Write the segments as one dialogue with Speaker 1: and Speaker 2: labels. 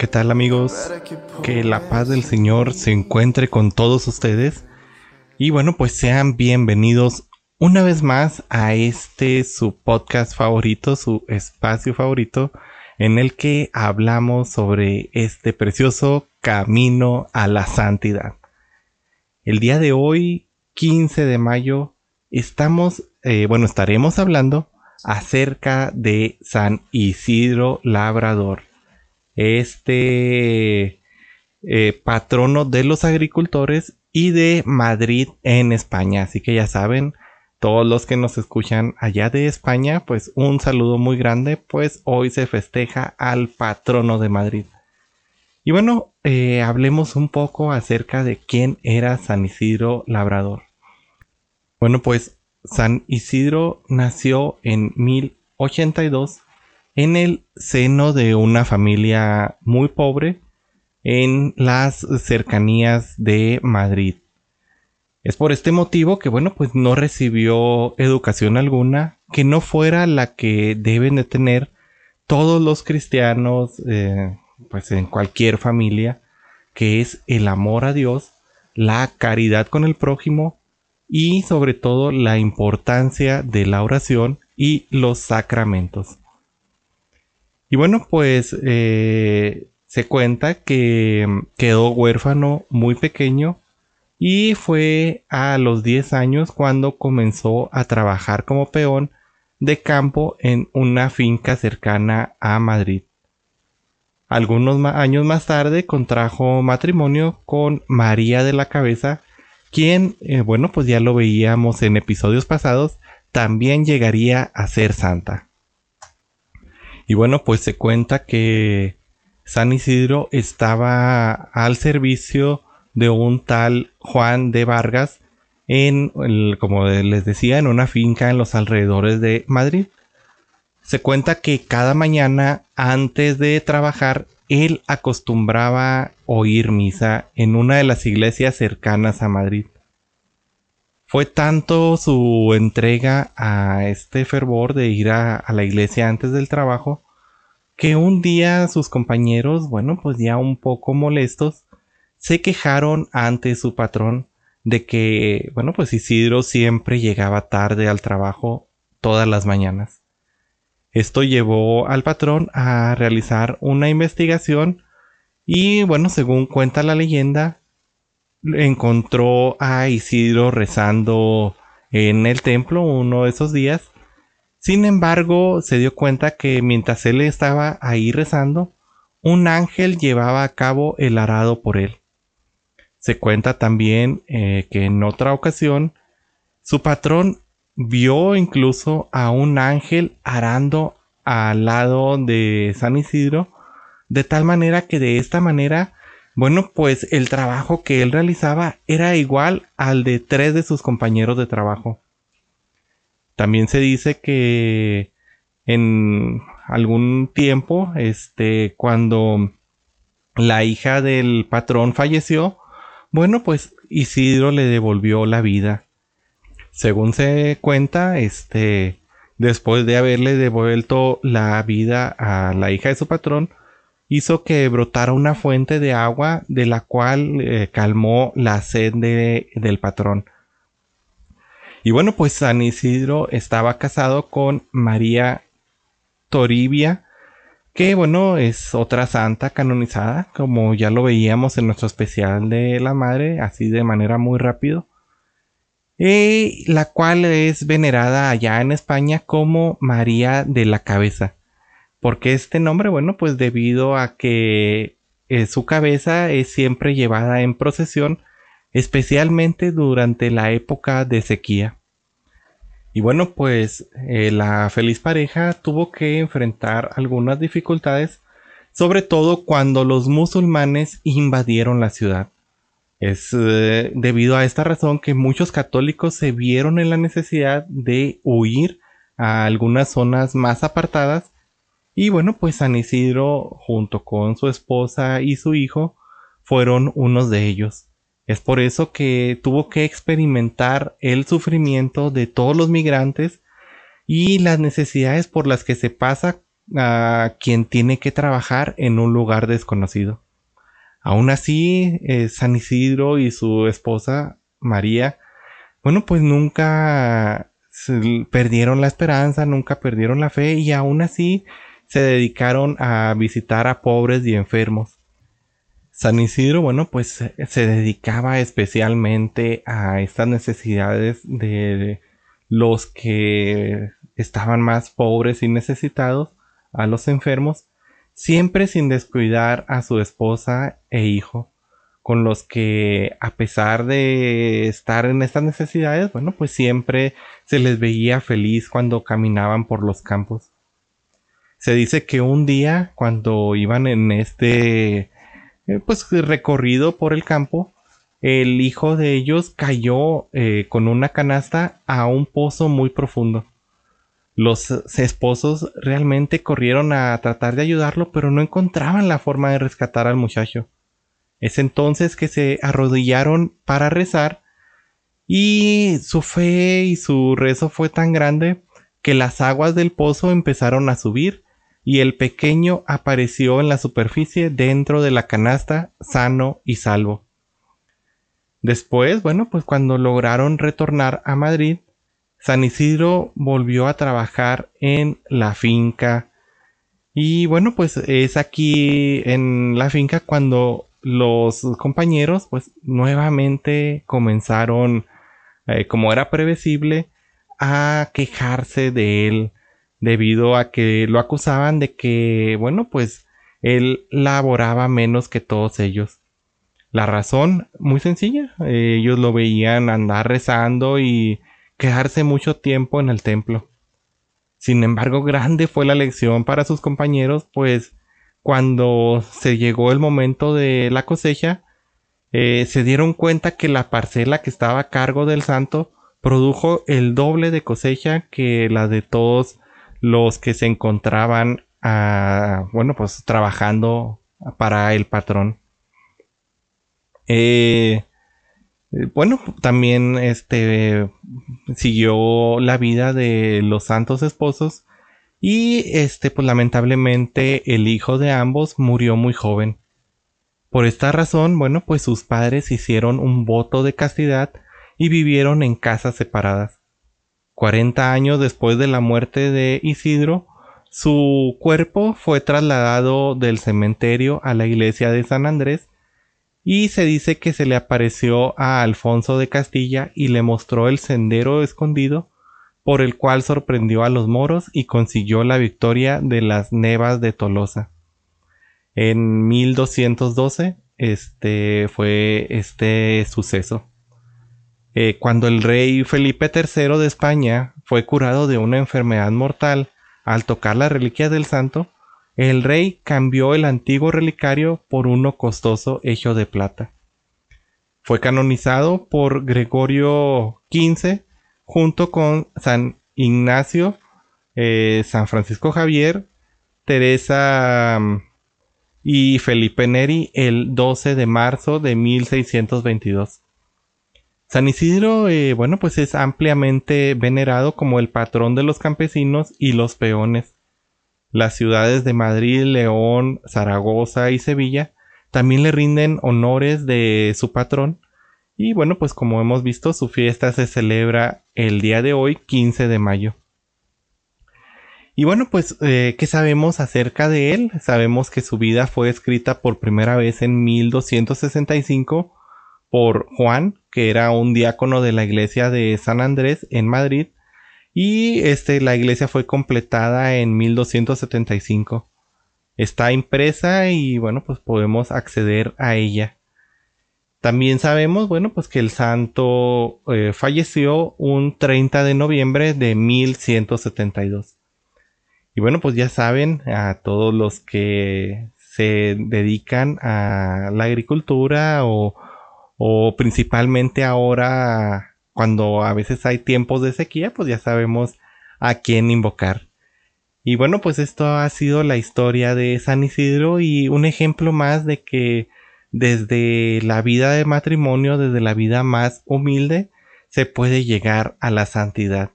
Speaker 1: ¿Qué tal amigos? Que la paz del Señor se encuentre con todos ustedes. Y bueno, pues sean bienvenidos una vez más a este su podcast favorito, su espacio favorito, en el que hablamos sobre este precioso camino a la santidad. El día de hoy, 15 de mayo, estamos, eh, bueno, estaremos hablando acerca de San Isidro Labrador este eh, patrono de los agricultores y de Madrid en España. Así que ya saben, todos los que nos escuchan allá de España, pues un saludo muy grande, pues hoy se festeja al patrono de Madrid. Y bueno, eh, hablemos un poco acerca de quién era San Isidro Labrador. Bueno, pues San Isidro nació en 1082 en el seno de una familia muy pobre en las cercanías de Madrid. Es por este motivo que, bueno, pues no recibió educación alguna que no fuera la que deben de tener todos los cristianos, eh, pues en cualquier familia, que es el amor a Dios, la caridad con el prójimo y sobre todo la importancia de la oración y los sacramentos. Y bueno, pues eh, se cuenta que quedó huérfano muy pequeño y fue a los 10 años cuando comenzó a trabajar como peón de campo en una finca cercana a Madrid. Algunos años más tarde contrajo matrimonio con María de la Cabeza, quien, eh, bueno, pues ya lo veíamos en episodios pasados, también llegaría a ser santa. Y bueno, pues se cuenta que San Isidro estaba al servicio de un tal Juan de Vargas en, como les decía, en una finca en los alrededores de Madrid. Se cuenta que cada mañana antes de trabajar él acostumbraba oír misa en una de las iglesias cercanas a Madrid. Fue tanto su entrega a este fervor de ir a, la iglesia antes del trabajo que un día sus compañeros, bueno, pues ya un poco molestos, se quejaron ante su patrón de que, bueno, pues Isidro siempre llegaba tarde al trabajo todas las mañanas. Esto llevó al patrón a realizar una investigación y, bueno, según cuenta la leyenda, encontró a Isidro rezando en el templo uno de esos días. Sin embargo, se dio cuenta que mientras él estaba ahí rezando, un ángel llevaba a cabo el arado por él. Se cuenta también eh, que en otra ocasión su patrón vio incluso a un ángel arando al lado de San Isidro, de tal manera que de esta manera bueno, pues el trabajo que él realizaba era igual al de tres de sus compañeros de trabajo. También se dice que en algún tiempo, este, cuando la hija del patrón falleció, bueno, pues Isidro le devolvió la vida. Según se cuenta, este, después de haberle devuelto la vida a la hija de su patrón, hizo que brotara una fuente de agua de la cual eh, calmó la sed del patrón. Y bueno, pues San Isidro estaba casado con María Toribia, que bueno, es otra santa canonizada, como ya lo veíamos en nuestro especial de la madre, así de manera muy rápido. Y la cual es venerada allá en España como María de la Cabeza. ¿Por qué este nombre? Bueno, pues debido a que eh, su cabeza es siempre llevada en procesión, especialmente durante la época de sequía. Y bueno, pues eh, la feliz pareja tuvo que enfrentar algunas dificultades, sobre todo cuando los musulmanes invadieron la ciudad. Es eh, debido a esta razón que muchos católicos se vieron en la necesidad de huir a algunas zonas más apartadas y bueno, pues San Isidro junto con su esposa y su hijo fueron unos de ellos. Es por eso que tuvo que experimentar el sufrimiento de todos los migrantes y las necesidades por las que se pasa a quien tiene que trabajar en un lugar desconocido. Aún así, eh, San Isidro y su esposa María, bueno, pues nunca perdieron la esperanza, nunca perdieron la fe y aún así se dedicaron a visitar a pobres y enfermos. San Isidro, bueno, pues se dedicaba especialmente a estas necesidades de los que estaban más pobres y necesitados, a los enfermos, siempre sin descuidar a su esposa e hijo, con los que a pesar de estar en estas necesidades, bueno, pues siempre se les veía feliz cuando caminaban por los campos. Se dice que un día, cuando iban en este eh, pues recorrido por el campo, el hijo de ellos cayó eh, con una canasta a un pozo muy profundo. Los esposos realmente corrieron a tratar de ayudarlo, pero no encontraban la forma de rescatar al muchacho. Es entonces que se arrodillaron para rezar y su fe y su rezo fue tan grande que las aguas del pozo empezaron a subir y el pequeño apareció en la superficie dentro de la canasta sano y salvo. Después, bueno, pues cuando lograron retornar a Madrid, San Isidro volvió a trabajar en la finca. Y bueno, pues es aquí en la finca cuando los compañeros pues nuevamente comenzaron, eh, como era previsible, a quejarse de él debido a que lo acusaban de que, bueno, pues él laboraba menos que todos ellos. La razón, muy sencilla, ellos lo veían andar rezando y quedarse mucho tiempo en el templo. Sin embargo, grande fue la lección para sus compañeros, pues cuando se llegó el momento de la cosecha, eh, se dieron cuenta que la parcela que estaba a cargo del santo produjo el doble de cosecha que la de todos los que se encontraban, ah, bueno, pues trabajando para el patrón. Eh, bueno, también este siguió la vida de los santos esposos y este pues lamentablemente el hijo de ambos murió muy joven. Por esta razón, bueno, pues sus padres hicieron un voto de castidad y vivieron en casas separadas. Cuarenta años después de la muerte de Isidro, su cuerpo fue trasladado del cementerio a la iglesia de San Andrés y se dice que se le apareció a Alfonso de Castilla y le mostró el sendero escondido por el cual sorprendió a los moros y consiguió la victoria de las Nevas de Tolosa. En 1212 este fue este suceso. Eh, cuando el rey Felipe III de España fue curado de una enfermedad mortal al tocar la reliquia del santo, el rey cambió el antiguo relicario por uno costoso hecho de plata. Fue canonizado por Gregorio XV junto con San Ignacio, eh, San Francisco Javier, Teresa mm, y Felipe Neri el 12 de marzo de 1622. San Isidro, eh, bueno, pues es ampliamente venerado como el patrón de los campesinos y los peones. Las ciudades de Madrid, León, Zaragoza y Sevilla también le rinden honores de su patrón. Y bueno, pues como hemos visto, su fiesta se celebra el día de hoy, 15 de mayo. Y bueno, pues, eh, ¿qué sabemos acerca de él? Sabemos que su vida fue escrita por primera vez en 1265 por Juan, que era un diácono de la iglesia de San Andrés en Madrid, y este, la iglesia fue completada en 1275. Está impresa y bueno, pues podemos acceder a ella. También sabemos, bueno, pues que el santo eh, falleció un 30 de noviembre de 1172. Y bueno, pues ya saben, a todos los que se dedican a la agricultura o, o principalmente ahora cuando a veces hay tiempos de sequía, pues ya sabemos a quién invocar. Y bueno, pues esto ha sido la historia de San Isidro y un ejemplo más de que desde la vida de matrimonio, desde la vida más humilde, se puede llegar a la santidad.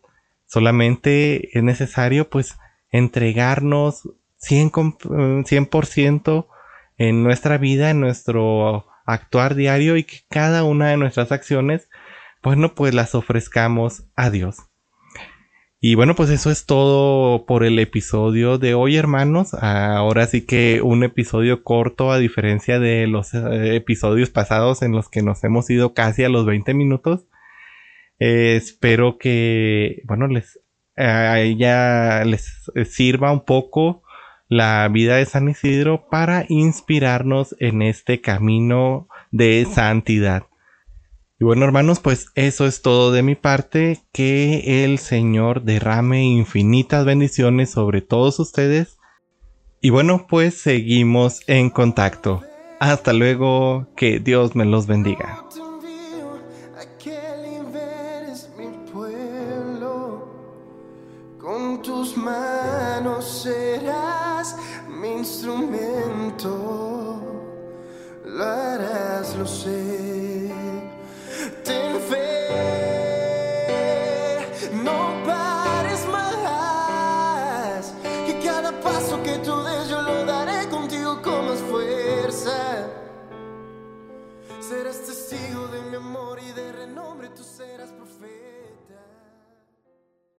Speaker 1: Solamente es necesario pues entregarnos 100%, en nuestra vida, en nuestro actuar diario y que cada una de nuestras acciones, bueno, pues las ofrezcamos a Dios. Y bueno, pues eso es todo por el episodio de hoy, hermanos. Ahora sí que un episodio corto a diferencia de los eh, episodios pasados en los que nos hemos ido casi a los 20 minutos. Eh, espero que, bueno, les, a ella les sirva un poco la vida de San Isidro para inspirarnos en este camino de santidad. Y bueno hermanos, pues eso es todo de mi parte. Que el Señor derrame infinitas bendiciones sobre todos ustedes. Y bueno, pues seguimos en contacto. Hasta luego, que Dios me los bendiga.
Speaker 2: Lo sé.